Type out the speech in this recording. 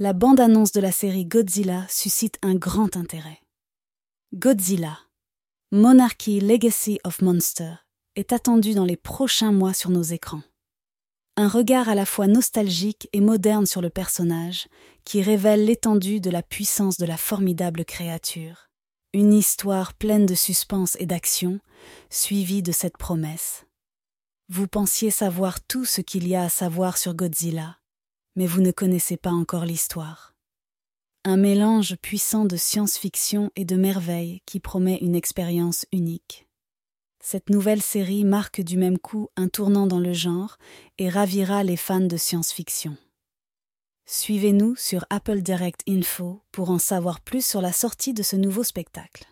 la bande-annonce de la série Godzilla suscite un grand intérêt. Godzilla, Monarchy Legacy of Monster, est attendu dans les prochains mois sur nos écrans. Un regard à la fois nostalgique et moderne sur le personnage, qui révèle l'étendue de la puissance de la formidable créature. Une histoire pleine de suspense et d'action, suivie de cette promesse. Vous pensiez savoir tout ce qu'il y a à savoir sur Godzilla, mais vous ne connaissez pas encore l'histoire. Un mélange puissant de science-fiction et de merveille qui promet une expérience unique. Cette nouvelle série marque du même coup un tournant dans le genre et ravira les fans de science-fiction. Suivez-nous sur Apple Direct Info pour en savoir plus sur la sortie de ce nouveau spectacle.